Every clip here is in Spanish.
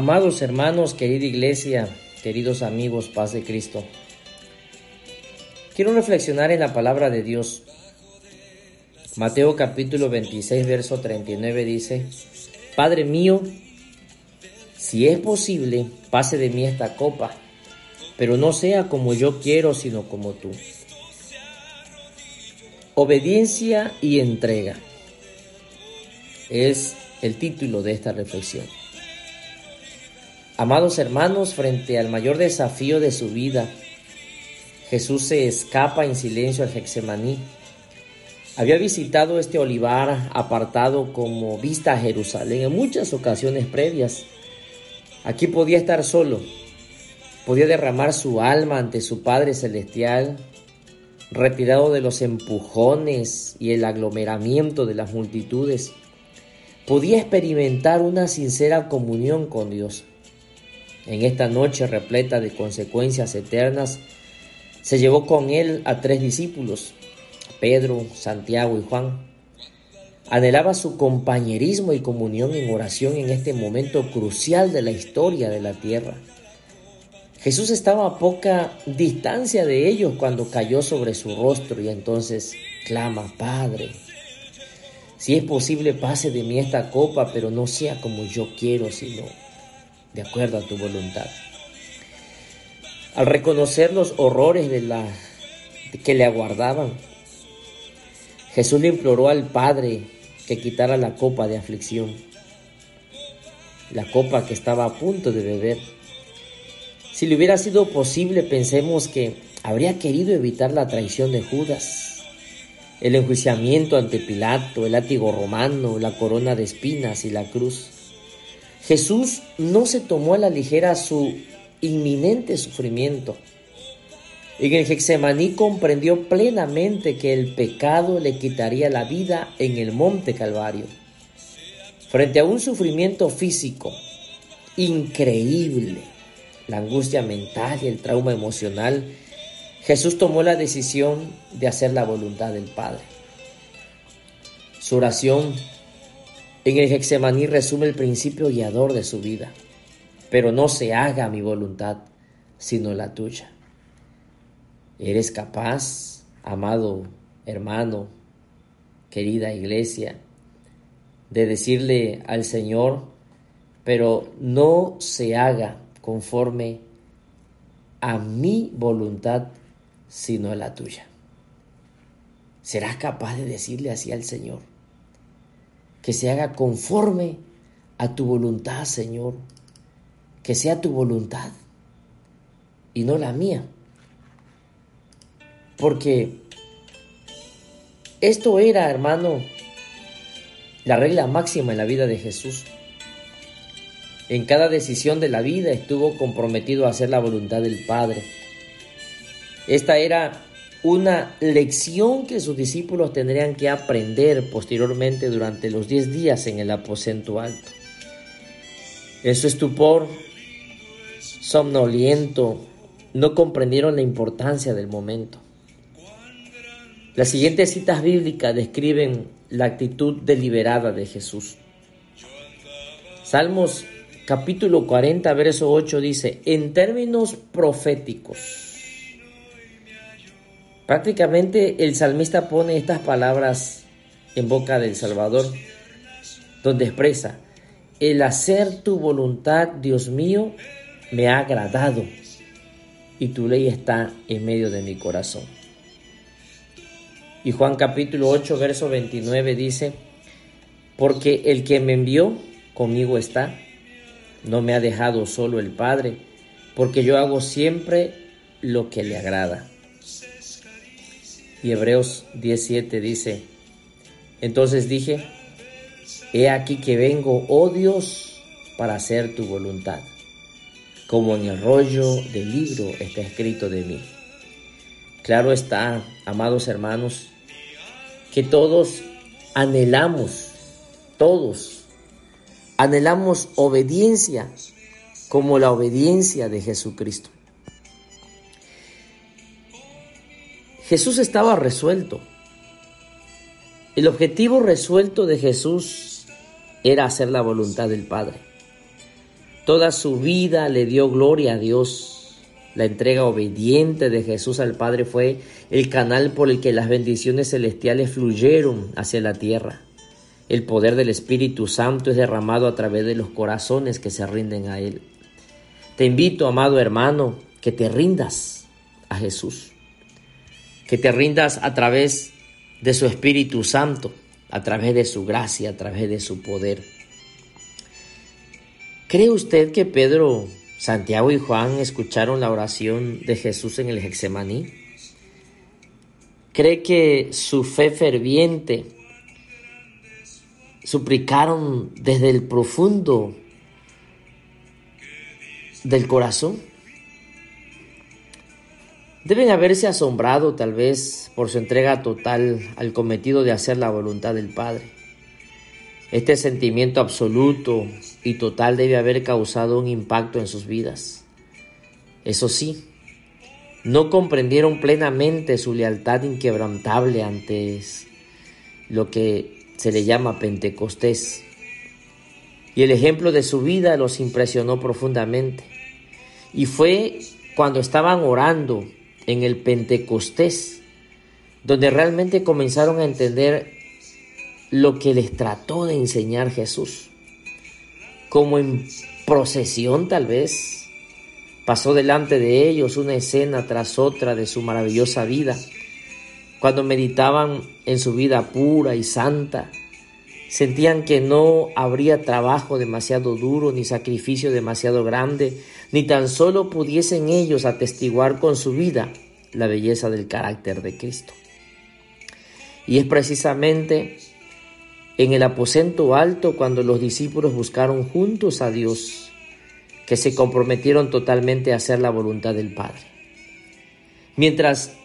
Amados hermanos, querida iglesia, queridos amigos, paz de Cristo. Quiero reflexionar en la palabra de Dios. Mateo capítulo 26, verso 39 dice, Padre mío, si es posible, pase de mí esta copa, pero no sea como yo quiero, sino como tú. Obediencia y entrega es el título de esta reflexión. Amados hermanos, frente al mayor desafío de su vida, Jesús se escapa en silencio al Hexemaní. Había visitado este olivar apartado como vista a Jerusalén en muchas ocasiones previas. Aquí podía estar solo, podía derramar su alma ante su Padre Celestial, retirado de los empujones y el aglomeramiento de las multitudes. Podía experimentar una sincera comunión con Dios. En esta noche repleta de consecuencias eternas, se llevó con él a tres discípulos, Pedro, Santiago y Juan. Anhelaba su compañerismo y comunión en oración en este momento crucial de la historia de la tierra. Jesús estaba a poca distancia de ellos cuando cayó sobre su rostro y entonces clama, Padre, si es posible pase de mí esta copa, pero no sea como yo quiero, sino de acuerdo a tu voluntad. Al reconocer los horrores de la que le aguardaban, Jesús le imploró al Padre que quitara la copa de aflicción, la copa que estaba a punto de beber. Si le hubiera sido posible, pensemos que habría querido evitar la traición de Judas, el enjuiciamiento ante Pilato, el látigo romano, la corona de espinas y la cruz. Jesús no se tomó a la ligera su inminente sufrimiento. En el Hexemaní comprendió plenamente que el pecado le quitaría la vida en el monte Calvario. Frente a un sufrimiento físico increíble, la angustia mental y el trauma emocional, Jesús tomó la decisión de hacer la voluntad del Padre. Su oración en el Hexemaní resume el principio guiador de su vida. Pero no se haga mi voluntad, sino la tuya. ¿Eres capaz, amado hermano, querida iglesia, de decirle al Señor, pero no se haga conforme a mi voluntad, sino a la tuya? ¿Serás capaz de decirle así al Señor? Que se haga conforme a tu voluntad, Señor, que sea tu voluntad y no la mía. Porque esto era, hermano, la regla máxima en la vida de Jesús. En cada decisión de la vida estuvo comprometido a hacer la voluntad del Padre. Esta era una lección que sus discípulos tendrían que aprender posteriormente durante los diez días en el aposento alto. En su estupor, somnoliento, no comprendieron la importancia del momento. Las siguientes citas bíblicas describen la actitud deliberada de Jesús. Salmos capítulo 40, verso 8 dice, en términos proféticos, Prácticamente el salmista pone estas palabras en boca del Salvador, donde expresa, el hacer tu voluntad, Dios mío, me ha agradado y tu ley está en medio de mi corazón. Y Juan capítulo 8, verso 29 dice, porque el que me envió conmigo está, no me ha dejado solo el Padre, porque yo hago siempre lo que le agrada. Y Hebreos 17 dice, entonces dije, he aquí que vengo, oh Dios, para hacer tu voluntad, como en el rollo del libro está escrito de mí. Claro está, amados hermanos, que todos anhelamos, todos anhelamos obediencia como la obediencia de Jesucristo. Jesús estaba resuelto. El objetivo resuelto de Jesús era hacer la voluntad del Padre. Toda su vida le dio gloria a Dios. La entrega obediente de Jesús al Padre fue el canal por el que las bendiciones celestiales fluyeron hacia la tierra. El poder del Espíritu Santo es derramado a través de los corazones que se rinden a Él. Te invito, amado hermano, que te rindas a Jesús, que te rindas a través de su Espíritu Santo, a través de su gracia, a través de su poder. ¿Cree usted que Pedro, Santiago y Juan escucharon la oración de Jesús en el Hexemaní? ¿Cree que su fe ferviente suplicaron desde el profundo del corazón. Deben haberse asombrado tal vez por su entrega total al cometido de hacer la voluntad del Padre. Este sentimiento absoluto y total debe haber causado un impacto en sus vidas. Eso sí, no comprendieron plenamente su lealtad inquebrantable ante lo que se le llama Pentecostés. Y el ejemplo de su vida los impresionó profundamente. Y fue cuando estaban orando en el Pentecostés, donde realmente comenzaron a entender lo que les trató de enseñar Jesús. Como en procesión tal vez, pasó delante de ellos una escena tras otra de su maravillosa vida. Cuando meditaban en su vida pura y santa, Sentían que no habría trabajo demasiado duro ni sacrificio demasiado grande, ni tan solo pudiesen ellos atestiguar con su vida la belleza del carácter de Cristo. Y es precisamente en el aposento alto cuando los discípulos buscaron juntos a Dios que se comprometieron totalmente a hacer la voluntad del Padre. Mientras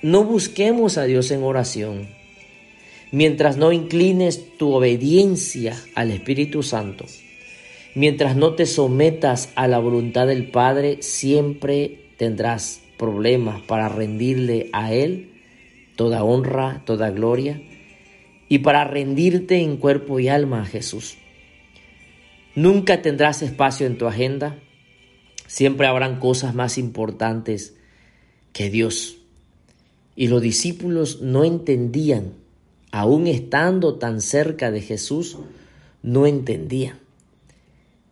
no busquemos a Dios en oración, mientras no inclines tu obediencia al Espíritu Santo, mientras no te sometas a la voluntad del Padre, siempre tendrás problemas para rendirle a Él toda honra, toda gloria y para rendirte en cuerpo y alma a Jesús. Nunca tendrás espacio en tu agenda, siempre habrán cosas más importantes que Dios. Y los discípulos no entendían aún estando tan cerca de Jesús, no entendía.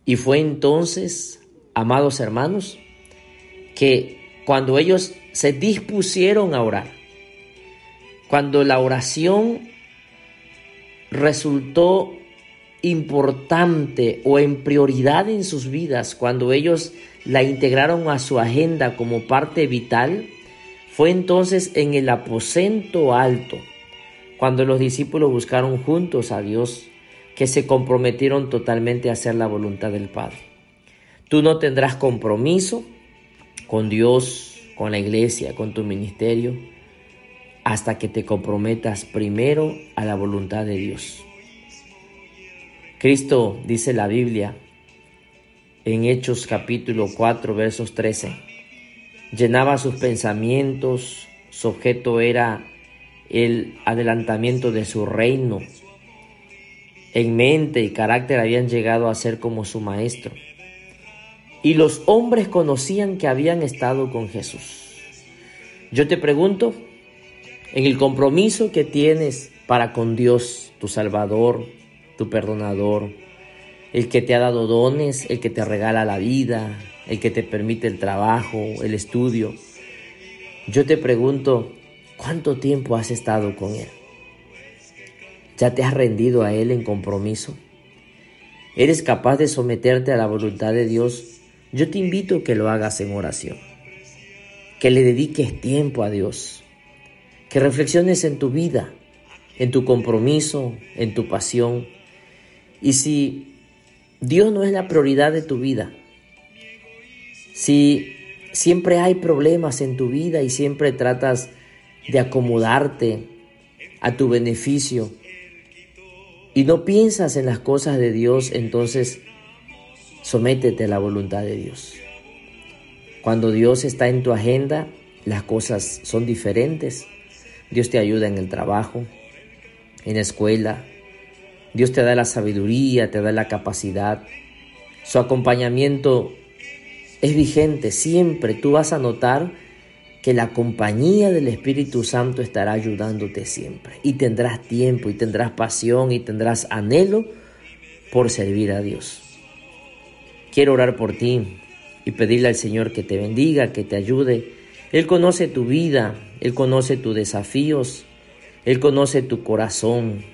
Y fue entonces, amados hermanos, que cuando ellos se dispusieron a orar, cuando la oración resultó importante o en prioridad en sus vidas, cuando ellos la integraron a su agenda como parte vital, fue entonces en el aposento alto cuando los discípulos buscaron juntos a Dios, que se comprometieron totalmente a hacer la voluntad del Padre. Tú no tendrás compromiso con Dios, con la iglesia, con tu ministerio, hasta que te comprometas primero a la voluntad de Dios. Cristo, dice la Biblia, en Hechos capítulo 4, versos 13, llenaba sus pensamientos, su objeto era el adelantamiento de su reino. En mente y carácter habían llegado a ser como su maestro. Y los hombres conocían que habían estado con Jesús. Yo te pregunto, en el compromiso que tienes para con Dios, tu Salvador, tu perdonador, el que te ha dado dones, el que te regala la vida, el que te permite el trabajo, el estudio. Yo te pregunto, ¿Cuánto tiempo has estado con Él? ¿Ya te has rendido a Él en compromiso? ¿Eres capaz de someterte a la voluntad de Dios? Yo te invito a que lo hagas en oración, que le dediques tiempo a Dios, que reflexiones en tu vida, en tu compromiso, en tu pasión. Y si Dios no es la prioridad de tu vida, si siempre hay problemas en tu vida y siempre tratas de acomodarte a tu beneficio y no piensas en las cosas de Dios, entonces sométete a la voluntad de Dios. Cuando Dios está en tu agenda, las cosas son diferentes. Dios te ayuda en el trabajo, en la escuela. Dios te da la sabiduría, te da la capacidad. Su acompañamiento es vigente siempre. Tú vas a notar que la compañía del Espíritu Santo estará ayudándote siempre. Y tendrás tiempo, y tendrás pasión, y tendrás anhelo por servir a Dios. Quiero orar por ti y pedirle al Señor que te bendiga, que te ayude. Él conoce tu vida, Él conoce tus desafíos, Él conoce tu corazón,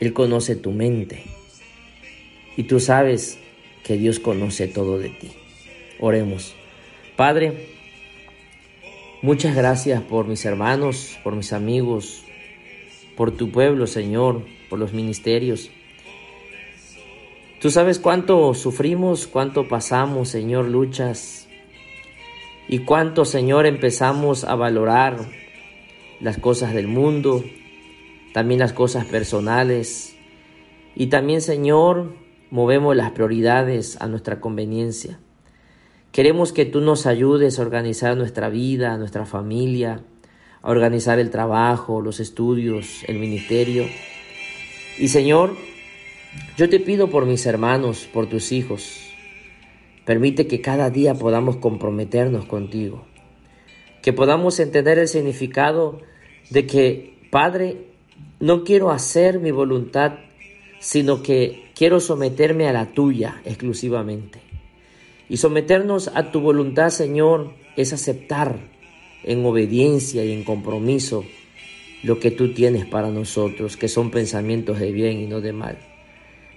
Él conoce tu mente. Y tú sabes que Dios conoce todo de ti. Oremos. Padre, muchas gracias por mis hermanos, por mis amigos, por tu pueblo, Señor, por los ministerios. Tú sabes cuánto sufrimos, cuánto pasamos, Señor, luchas y cuánto, Señor, empezamos a valorar las cosas del mundo, también las cosas personales y también, Señor, movemos las prioridades a nuestra conveniencia. Queremos que tú nos ayudes a organizar nuestra vida, nuestra familia, a organizar el trabajo, los estudios, el ministerio. Y Señor, yo te pido por mis hermanos, por tus hijos, permite que cada día podamos comprometernos contigo, que podamos entender el significado de que, Padre, no quiero hacer mi voluntad, sino que quiero someterme a la tuya exclusivamente. Y someternos a tu voluntad, Señor, es aceptar en obediencia y en compromiso lo que tú tienes para nosotros, que son pensamientos de bien y no de mal.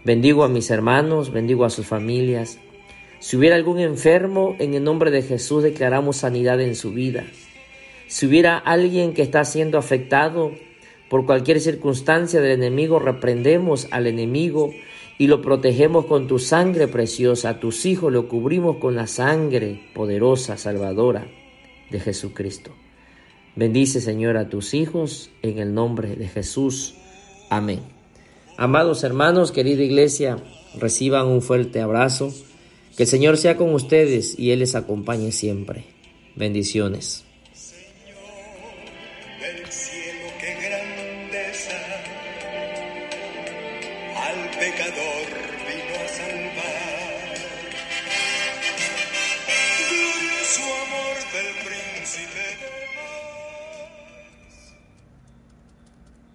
Bendigo a mis hermanos, bendigo a sus familias. Si hubiera algún enfermo, en el nombre de Jesús declaramos sanidad en su vida. Si hubiera alguien que está siendo afectado por cualquier circunstancia del enemigo, reprendemos al enemigo y lo protegemos con tu sangre preciosa. A tus hijos lo cubrimos con la sangre poderosa, salvadora de Jesucristo. Bendice, Señor, a tus hijos en el nombre de Jesús. Amén. Amados hermanos, querida iglesia, reciban un fuerte abrazo. Que el Señor sea con ustedes y Él les acompañe siempre. Bendiciones.